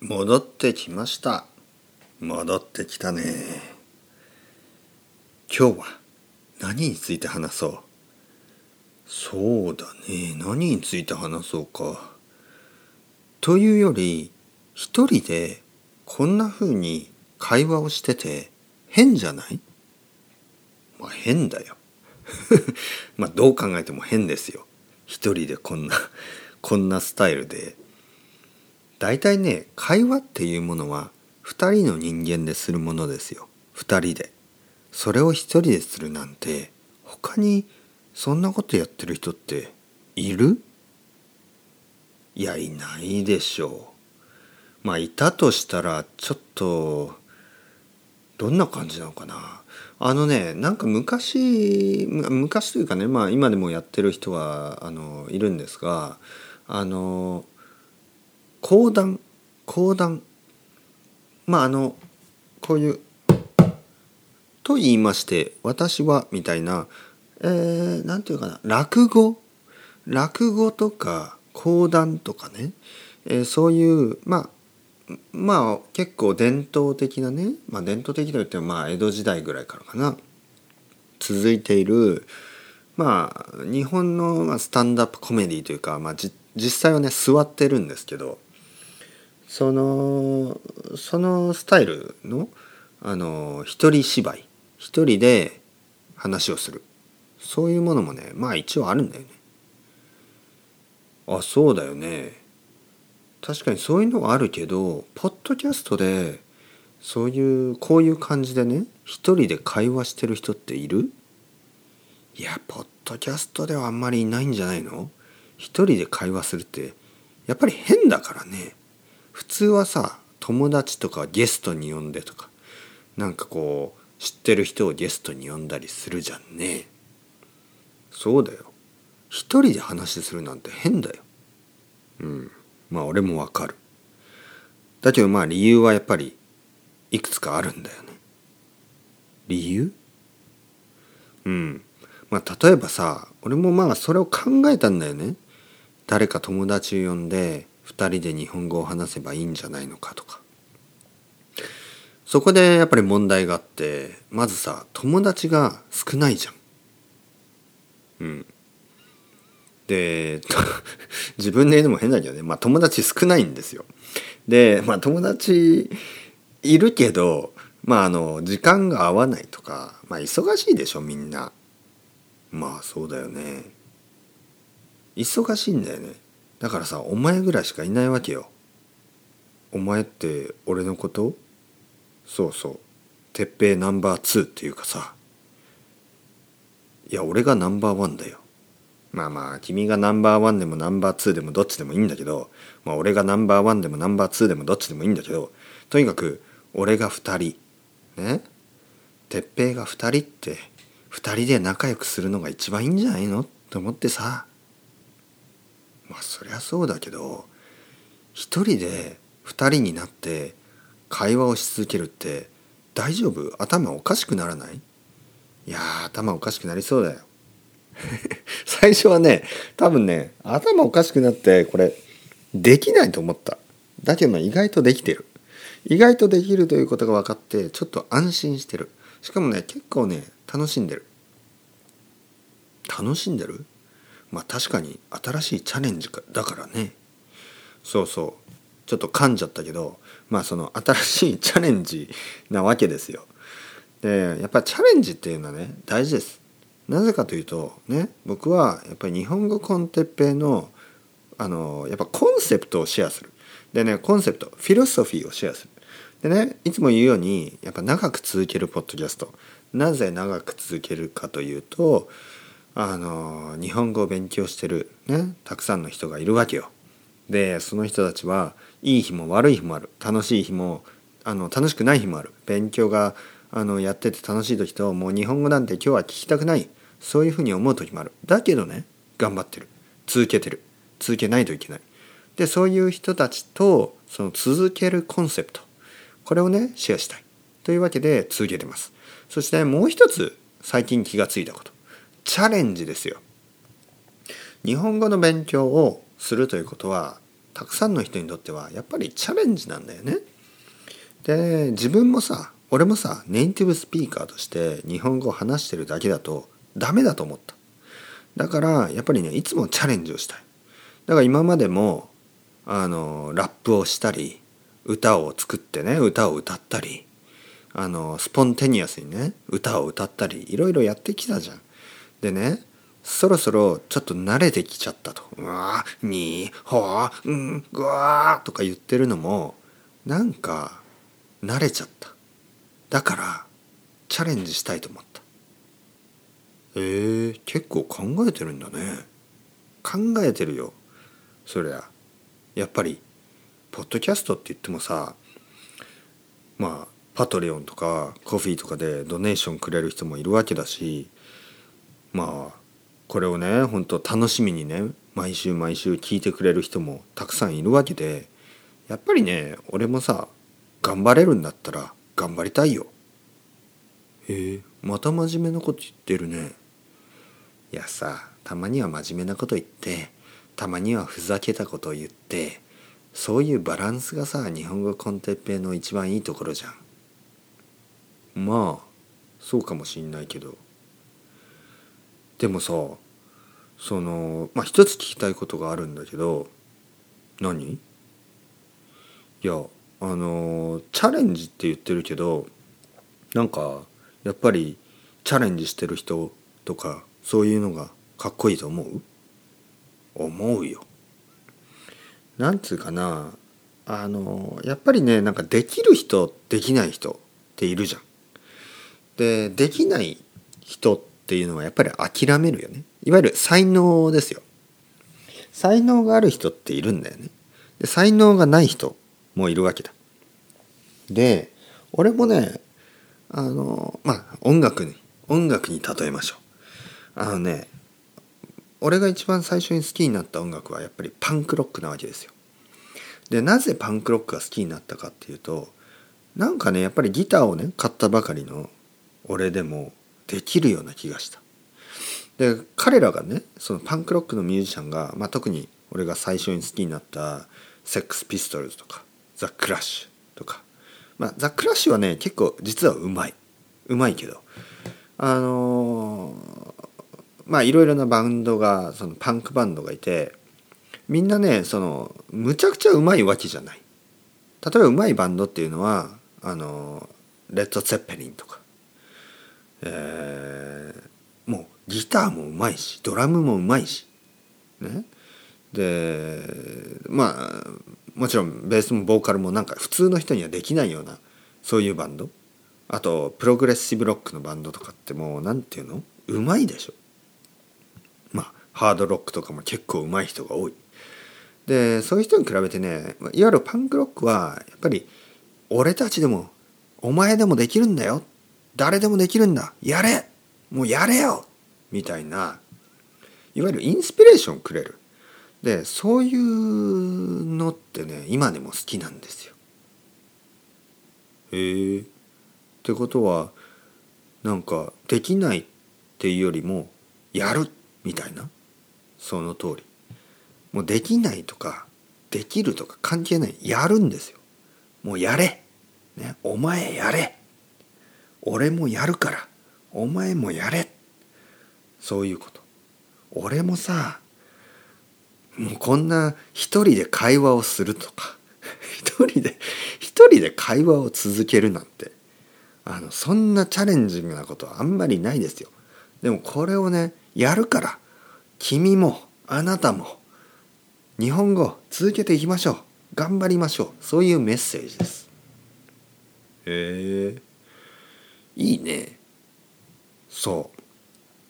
戻ってきました。戻ってきたね。今日は何について話そう？そうだね。何について話そうか。というより一人でこんな風に会話をしてて変じゃない？まあ変だよ。まあどう考えても変ですよ。一人でこんなこんなスタイルで大体ね会話っていうものは2人の人間でするものですよ。2人で。それを1人でするなんて他にそんなことやってる人っている？いやいないでしょう。まあいたとしたらちょっとどんな感じなのかな。あのねなんか昔昔というかねまあ今でもやってる人はあのいるんですがあの講談講談。まああのこういう「と言いまして私は」みたいなえー、ていうかな落語？落語とか講談とかね、えー、そういうまあまあ結構伝統的なね、まあ、伝統的といってもまあ江戸時代ぐらいからかな続いているまあ日本のスタンダップコメディというか、まあ、実際はね座ってるんですけどそのそのスタイルのあの一人芝居一人で話をするそういうものもねまあ一応あるんだよね。あそうだよね。確かにそういうのはあるけどポッドキャストでそういうこういう感じでね一人で会話してる人っている？いやポッドキャストではあんまりいないんじゃないの？一人で会話するってやっぱり変だからね。普通はさ友達とかゲストに呼んでとかなんかこう知ってる人をゲストに呼んだりするじゃんね。そうだよ。一人で話するなんて変だよ。うん。まあ俺もわかる。だけどまあ理由はやっぱりいくつかあるんだよね。理由？うん。まあ例えばさ俺もまあそれを考えたんだよね。誰か友達を呼んで2人で日本語を話せばいいんじゃないのかとかそこでやっぱり問題があってまずさ友達が少ないじゃん。うん。で 自分で言うのも変だけどねまあ友達少ないんですよ。でまあ友達いるけどまああの時間が合わないとかまあ忙しいでしょみんな。まあそうだよね。忙しいんだよね。だからさお前ぐらいしかいないわけよ。お前って俺のこと？そうそう。鉄平ナンバー2っていうかさ。いや俺がナンバーワンだよ。まあまあ君がナンバーワンでもナンバーツーでもどっちでもいいんだけど。まあ俺がナンバーワンでもナンバーツーでもどっちでもいいんだけど。とにかく俺が2人。ね？鉄平が2人って2人で仲良くするのが一番いいんじゃないの？と思ってさ。まあそりゃそうだけど一人で二人になって会話をし続けるって大丈夫？頭おかしくならない？いや頭おかしくなりそうだよ。最初はね多分ね頭おかしくなってこれできないと思った。だけど意外とできてる。意外とできるということが分かってちょっと安心してる。しかもね結構ね楽しんでる。楽しんでる？まあ確かに新しいチャレンジだからねそうそうちょっと噛んじゃったけどまあその新しいチャレンジなわけですよ。でやっぱチャレンジっていうのはね大事です。なぜかというとね僕はやっぱり日本語コンテッペイのあのやっぱコンセプトをシェアする。でねコンセプトフィロソフィーをシェアする。でねいつも言うようにやっぱ長く続けるポッドキャストなぜ長く続けるかというとあの日本語を勉強してるねたくさんの人がいるわけよ。でその人たちはいい日も悪い日もある。楽しい日もあの楽しくない日もある。勉強があのやってて楽しい時ともう日本語なんて今日は聞きたくない。そういうふうに思う時もある。だけどね頑張ってる。続けてる。続けないといけない。でそういう人たちとその続けるコンセプト。これをねシェアしたい。というわけで続けてます。そしてもう一つ最近気がついたこと。チャレンジですよ。日本語の勉強をするということはたくさんの人にとってはやっぱりチャレンジなんだよね。で自分もさ俺もさネイティブスピーカーとして日本語を話してるだけだとダメだと思った。だからやっぱりねいつもチャレンジをしたい。だから今までもあのラップをしたり歌を作ってね歌を歌ったりあのスポンテニアスにね歌を歌ったりいろいろやってきたじゃん。でねそろそろちょっと慣れてきちゃったと「うわにほうんぐわ」とか言ってるのもなんか慣れちゃった。だからチャレンジしたいと思った。えー、結構考えてるんだね。考えてるよ。そりゃ。やっぱりポッドキャストって言ってもさまあパトレオンとかコフィーとかでドネーションくれる人もいるわけだしまあこれをね本当楽しみにね毎週毎週聞いてくれる人もたくさんいるわけでやっぱりね俺もさ頑張れるんだったら頑張りたいよ。へえまた真面目なこと言ってるね。いやさたまには真面目なこと言ってたまにはふざけたことを言ってそういうバランスがさ日本語コンテッペイの一番いいところじゃん。まあそうかもしんないけど。でもさそのまあ一つ聞きたいことがあるんだけど何？いやあのチャレンジって言ってるけどなんかやっぱりチャレンジしてる人とかそういうのがかっこいいと思う？思うよ。なんつうかなあのやっぱりねなんかできる人できない人っているじゃん。でできない人っていうのはやっぱり諦めるよね。いわゆる才能ですよ。才能がある人っているんだよね。で才能がない人もいるわけだ。で俺もねあのまあ音楽に音楽に例えましょう。あのね俺が一番最初に好きになった音楽はやっぱりパンクロックなわけですよ。でなぜパンクロックが好きになったかっていうとなんかねやっぱりギターをね買ったばかりの俺でもできるような気がした。で彼らがねそのパンクロックのミュージシャンが、まあ、特に俺が最初に好きになったセックスピストルズとかザ・クラッシュとか、まあ、ザ・クラッシュはね結構実はうまい。うまいけどあのーまあいろいろなバンドがそのパンクバンドがいてみんなねそのむちゃくちゃうまいわけじゃない。例えばうまいバンドっていうのはあのレッド・ツェッペリンとか、えー、もうギターもうまいしドラムもうまいしね。でまあもちろんベースもボーカルもなんか普通の人にはできないようなそういうバンド。あとプログレッシブロックのバンドとかってもう何て言うの？うまいでしょ。まあハードロックとかも結構上手い人が多い。でそういう人に比べてねいわゆるパンクロックはやっぱり俺たちでもお前でもできるんだよ。誰でもできるんだ。やれ。もうやれよ。みたいな。いわゆるインスピレーションくれる。でそういうのってね今でも好きなんですよ。へえ。ってことはなんかできないっていうよりもやる。みたいな。その通り。もうできないとかできるとか関係ない。やるんですよ。もうやれ、ね、お前やれ。俺もやるから。お前もやれ。そういうこと。俺もさもうこんな一人で会話をするとか 一人で一人で会話を続けるなんてあのそんなチャレンジングなことはあんまりないですよ。でもこれをねやるから。君もあなたも日本語続けていきましょう。頑張りましょう。そういうメッセージです。へえ。いいね。そ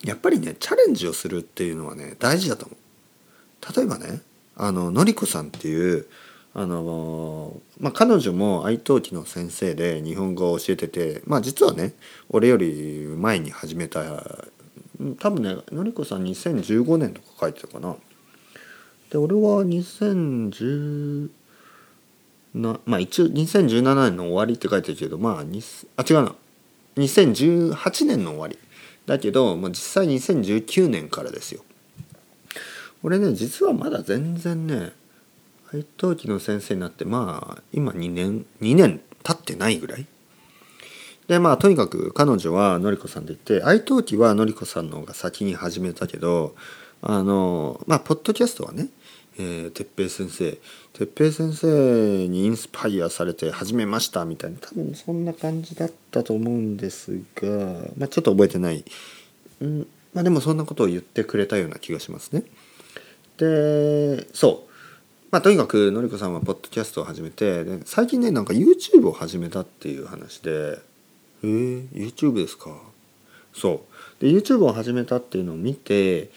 う。やっぱりねチャレンジをするっていうのはね大事だと思う。例えばねあののりこさんっていうあのまあ、彼女も愛登記の先生で日本語を教えててまあ実はね俺より前に始めた多分ねのりこさん2015年とか書いてたかな。で俺は2010なまあ一応2017年の終わりって書いてるけどまああ違うな。2018年の終わり。だけど、まあ、実際2019年からですよ。俺ね実はまだ全然ね愛登記の先生になってまあ今2年2年経ってないぐらい。でまあとにかく彼女はのりこさんで言って愛登記はのりこさんの方が先に始めたけどあのまあポッドキャストはねえー、哲平先生。哲平先生にインスパイアされて始めましたみたいな。多分そんな感じだったと思うんですが、まあ、ちょっと覚えてない、うんまあ、でもそんなことを言ってくれたような気がしますね。でそう。まあとにかくのりこさんはポッドキャストを始めてで最近ねなんか YouTube を始めたっていう話で「えー、YouTube ですか?」そう。で YouTube を始めたっていうのを見て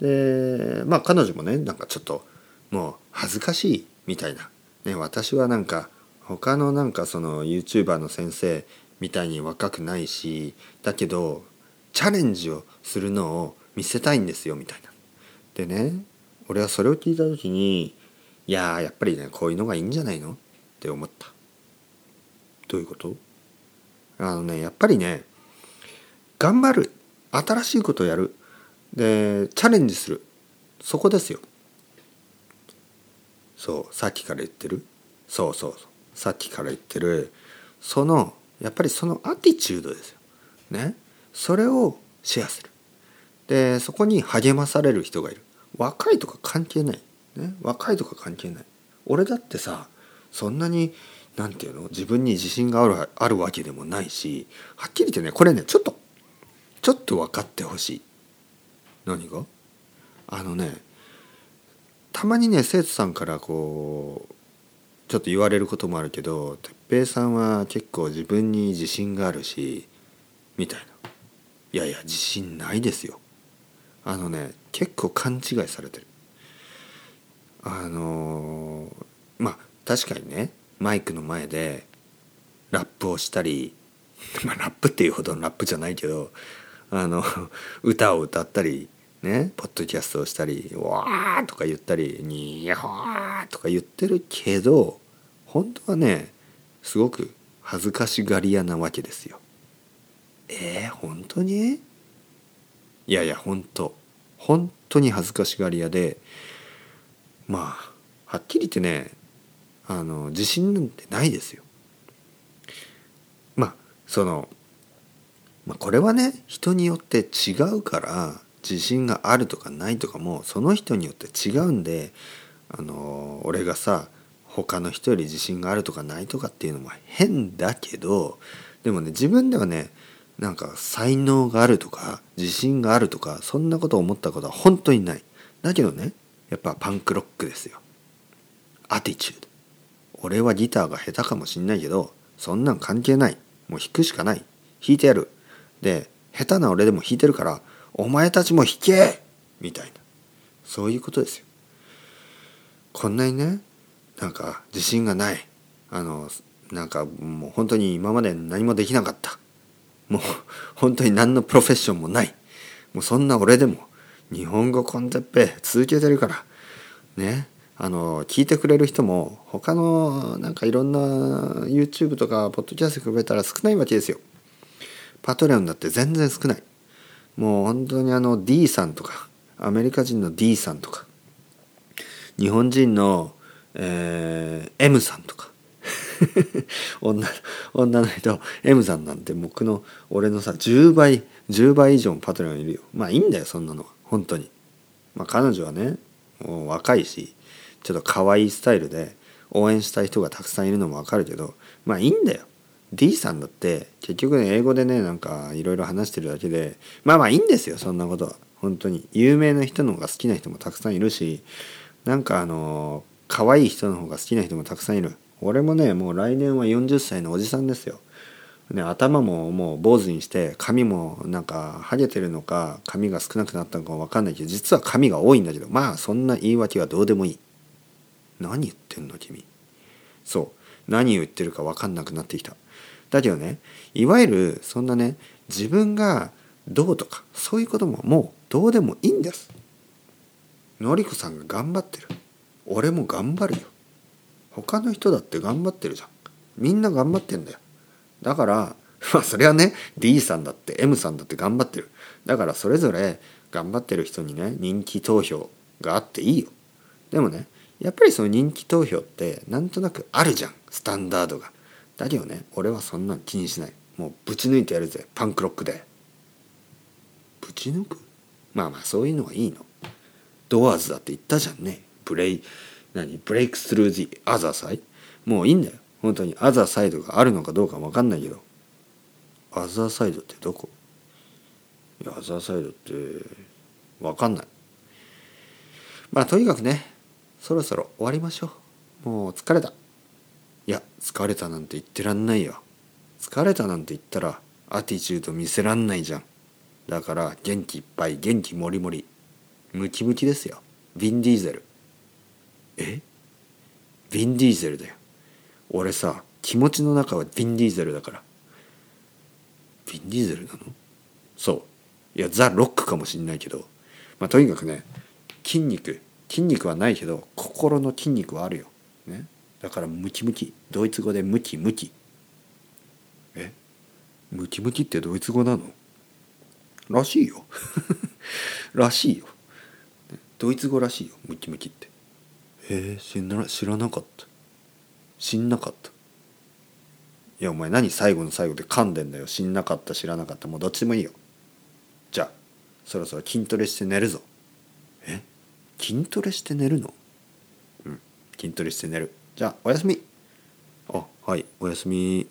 でまあ彼女もねなんかちょっともう恥ずかしいみたいな、ね、私はなんか他のなんかその YouTuber の先生みたいに若くないしだけどチャレンジをするのを見せたいんですよみたいな。でね俺はそれを聞いた時にいややっぱりねこういうのがいいんじゃないの？って思った。どういうこと？あのねやっぱりね頑張る。新しいことをやる。でチャレンジする。そこですよ。そうさっきから言ってる。そうそうそう。さっきから言ってる。そのやっぱりそのアティチュードですよ。ね。それをシェアする。でそこに励まされる人がいる。若いとか関係ない。ね、若いとか関係ない。俺だってさそんなに何て言うの？自分に自信があるあるわけでもないしはっきり言ってねこれねちょっとちょっと分かってほしい。何が？あのねたまにね生徒さんからこうちょっと言われることもあるけど哲平さんは結構自分に自信があるしみたいな。いやいや自信ないですよ。あのね結構勘違いされてる。あのまあ確かにねマイクの前でラップをしたり まあラップっていうほどのラップじゃないけどあの歌を歌ったりねポッドキャストをしたり「わー」とか言ったり「にーほー」とか言ってるけど本当はねすごく恥ずかしがり屋なわけですよ。えー、本当に？いやいや本当本当に恥ずかしがり屋でまあはっきり言ってねあの自信なんてないですよ。まあその、まあ、これはね人によって違うから自信があるとかないとかもその人によって違うんであの俺がさ他の人より自信があるとかないとかっていうのも変だけどでもね自分ではねなんか才能があるとか自信があるとかそんなこと思ったことは本当にない。だけどねやっぱパンクロックですよ。アティチュード俺はギターが下手かもしんないけどそんなん関係ない。もう弾くしかない。弾いてやる。で下手な俺でも弾いてるからお前たちも弾け！みたいな。そういうことですよ。こんなにねなんか自信がない。あのなんかもう本当に今まで何もできなかった。もう本当に何のプロフェッションもない。もうそんな俺でも日本語コンテッペ続けてるから。ね。あの聞いてくれる人も他のなんかいろんな YouTube とかポッドキャスト比べたら少ないわけですよ。パトレオンだって全然少ない。もう本当にあの D さんとかアメリカ人の D さんとか日本人の、えー、M さんとか 女女の人 M さんなんて僕の俺のさ10倍10倍以上パトレオンいるよ。まあいいんだよそんなのは。本当に。まあ彼女はねもう若いしちょっと可愛いスタイルで応援したい人がたくさんいるのもわかるけどまあいいんだよ。D さんだって結局ね英語でねなんかいろいろ話してるだけでまあまあいいんですよそんなこと。は本当に。有名な人の方が好きな人もたくさんいるしなんかあの可愛い人の方が好きな人もたくさんいる。俺もねもう来年は40歳のおじさんですよ。ね、頭ももう坊主にして髪もなんかハゲてるのか髪が少なくなったのか分かんないけど実は髪が多いんだけどまあそんな言い訳はどうでもいい。何言ってんの君。そう。何を言ってるか分かんなくなってきた。だけどねいわゆるそんなね自分がどうとかそういうことももうどうでもいいんです。のりこさんが頑張ってる。俺も頑張るよ。他の人だって頑張ってるじゃん。みんな頑張ってんだよ。だから まあそれはね D さんだって M さんだって頑張ってる。だからそれぞれ頑張ってる人にね人気投票があっていいよ。でもねやっぱりその人気投票ってなんとなくあるじゃん。スタンダードが。だけどね俺はそんなん気にしない。もうぶち抜いてやるぜ。パンクロックで。ぶち抜く？まあまあそういうのはいいの。ドアーズだって言ったじゃんね。ブレイ何？ブレイクスルージアザーサイ？もういいんだよ。本当に。アザーサイドがあるのかどうか分かんないけど。アザーサイドってどこ？いやアザーサイドって分かんない。まあとにかくねそろそろ終わりましょう。もう疲れた。いや疲れたなんて言ってらんないよ。疲れたなんて言ったらアティチュード見せらんないじゃん。だから元気いっぱい元気もりもり。ムキムキですよ。ヴィン・ディーゼルえ？ヴィン・ディーゼルだよ。俺さ気持ちの中はヴィン・ディーゼルだから。ヴィン・ディーゼルなの？そう。いやザ・ロックかもしんないけど。まあとにかくね筋肉。筋肉はないけど心の筋肉はあるよ、ね、だからムキムキ。ドイツ語でムキムキ。え？ムキムキってドイツ語なの？らしいよ。らしいよ。ドイツ語らしいよムキムキって。へえ知ら知らなかった。知んなかった。いやお前何最後の最後で噛んでんだよ。知んなかった知らなかった。もうどっちでもいいよ。じゃあそろそろ筋トレして寝るぞ。え？筋トレして寝るの？うん筋トレして寝る。じゃあおやすみ。あはいおやすみ